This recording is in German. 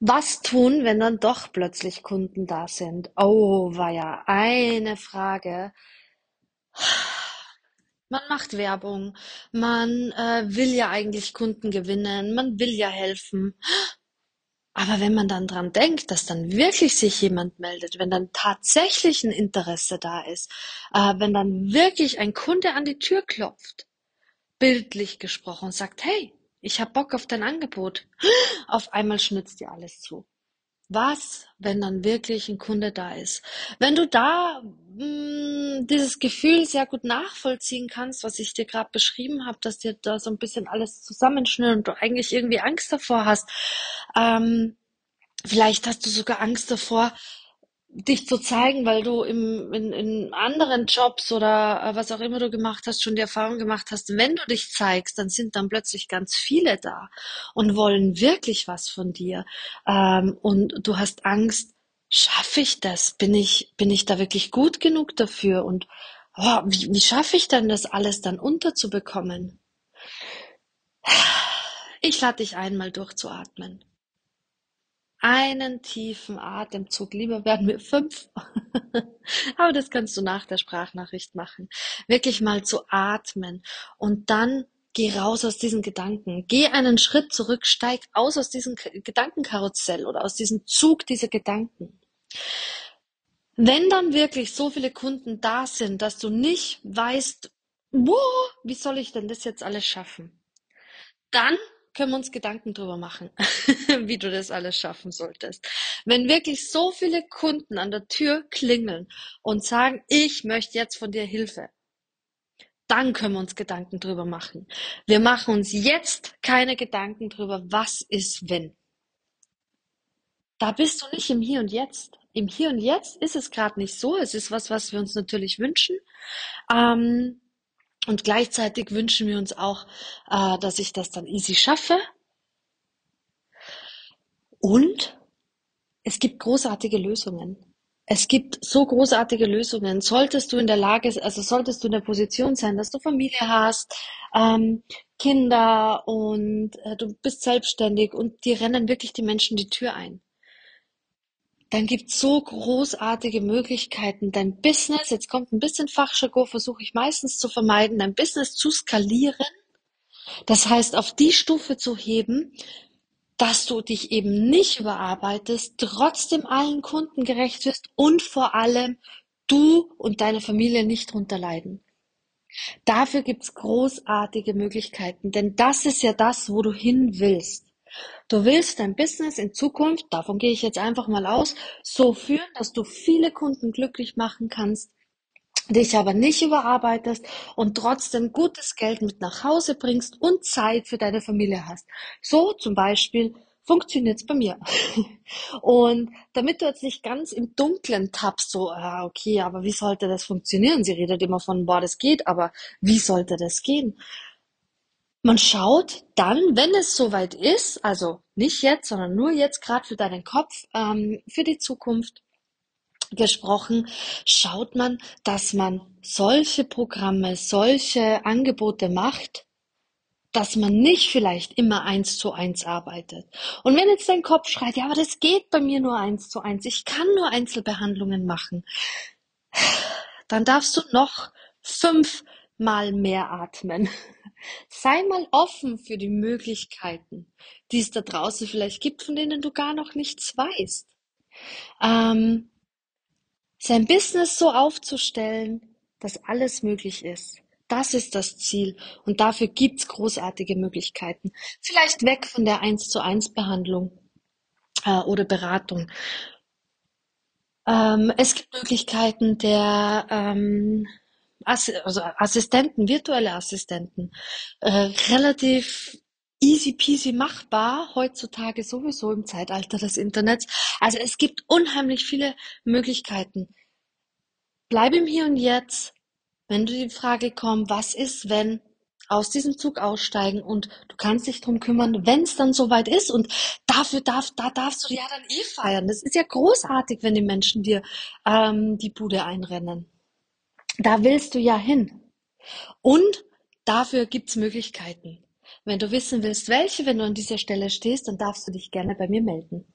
Was tun, wenn dann doch plötzlich Kunden da sind? Oh, war ja eine Frage. Man macht Werbung, man äh, will ja eigentlich Kunden gewinnen, man will ja helfen. Aber wenn man dann dran denkt, dass dann wirklich sich jemand meldet, wenn dann tatsächlich ein Interesse da ist, äh, wenn dann wirklich ein Kunde an die Tür klopft, bildlich gesprochen, sagt, hey, ich hab Bock auf dein Angebot, auf einmal schnitzt dir alles zu. Was, wenn dann wirklich ein Kunde da ist? Wenn du da mh, dieses Gefühl sehr gut nachvollziehen kannst, was ich dir gerade beschrieben habe, dass dir da so ein bisschen alles zusammenschnürt und du eigentlich irgendwie Angst davor hast, ähm, vielleicht hast du sogar Angst davor, dich zu zeigen, weil du im, in, in anderen Jobs oder äh, was auch immer du gemacht hast, schon die Erfahrung gemacht hast, wenn du dich zeigst, dann sind dann plötzlich ganz viele da und wollen wirklich was von dir. Ähm, und du hast Angst, schaffe ich das? Bin ich, bin ich da wirklich gut genug dafür? Und oh, wie, wie schaffe ich denn das alles dann unterzubekommen? Ich lade dich einmal durchzuatmen. Einen tiefen Atemzug, lieber werden wir fünf, aber das kannst du nach der Sprachnachricht machen. Wirklich mal zu atmen und dann geh raus aus diesen Gedanken. Geh einen Schritt zurück, steig aus aus diesem Gedankenkarussell oder aus diesem Zug dieser Gedanken. Wenn dann wirklich so viele Kunden da sind, dass du nicht weißt, wow, wie soll ich denn das jetzt alles schaffen? Dann können wir uns Gedanken drüber machen, wie du das alles schaffen solltest. Wenn wirklich so viele Kunden an der Tür klingeln und sagen, ich möchte jetzt von dir Hilfe, dann können wir uns Gedanken drüber machen. Wir machen uns jetzt keine Gedanken drüber, was ist wenn. Da bist du nicht im Hier und Jetzt. Im Hier und Jetzt ist es gerade nicht so. Es ist was, was wir uns natürlich wünschen. Ähm, und gleichzeitig wünschen wir uns auch, äh, dass ich das dann easy schaffe. Und es gibt großartige Lösungen. Es gibt so großartige Lösungen. Solltest du in der Lage, also solltest du in der Position sein, dass du Familie hast, ähm, Kinder und äh, du bist selbstständig und dir rennen wirklich die Menschen die Tür ein dann gibt's so großartige Möglichkeiten, dein Business, jetzt kommt ein bisschen Fachjargon, versuche ich meistens zu vermeiden, dein Business zu skalieren. Das heißt, auf die Stufe zu heben, dass du dich eben nicht überarbeitest, trotzdem allen Kunden gerecht wirst und vor allem du und deine Familie nicht drunter leiden. Dafür gibt's großartige Möglichkeiten, denn das ist ja das, wo du hin willst. Du willst dein Business in Zukunft, davon gehe ich jetzt einfach mal aus, so führen, dass du viele Kunden glücklich machen kannst, dich aber nicht überarbeitest und trotzdem gutes Geld mit nach Hause bringst und Zeit für deine Familie hast. So zum Beispiel funktioniert es bei mir. Und damit du jetzt nicht ganz im Dunkeln tappst, so, ah, okay, aber wie sollte das funktionieren? Sie redet immer von, boah, das geht, aber wie sollte das gehen? Man schaut dann, wenn es soweit ist, also nicht jetzt, sondern nur jetzt gerade für deinen Kopf, ähm, für die Zukunft gesprochen, schaut man, dass man solche Programme, solche Angebote macht, dass man nicht vielleicht immer eins zu eins arbeitet. Und wenn jetzt dein Kopf schreit, ja, aber das geht bei mir nur eins zu eins, ich kann nur Einzelbehandlungen machen, dann darfst du noch fünfmal mehr atmen. Sei mal offen für die Möglichkeiten, die es da draußen vielleicht gibt, von denen du gar noch nichts weißt. Ähm, sein Business so aufzustellen, dass alles möglich ist. Das ist das Ziel und dafür gibt's großartige Möglichkeiten. Vielleicht weg von der 1 zu 1 Behandlung äh, oder Beratung. Ähm, es gibt Möglichkeiten der ähm, also Assistenten, virtuelle Assistenten, äh, relativ easy peasy machbar, heutzutage sowieso im Zeitalter des Internets. Also es gibt unheimlich viele Möglichkeiten. Bleib im Hier und Jetzt, wenn du die Frage kommt, was ist, wenn aus diesem Zug aussteigen und du kannst dich drum kümmern, wenn es dann soweit ist und dafür darf, da darfst du ja dann eh feiern. Das ist ja großartig, wenn die Menschen dir ähm, die Bude einrennen. Da willst du ja hin. Und dafür gibt's Möglichkeiten. Wenn du wissen willst, welche, wenn du an dieser Stelle stehst, dann darfst du dich gerne bei mir melden.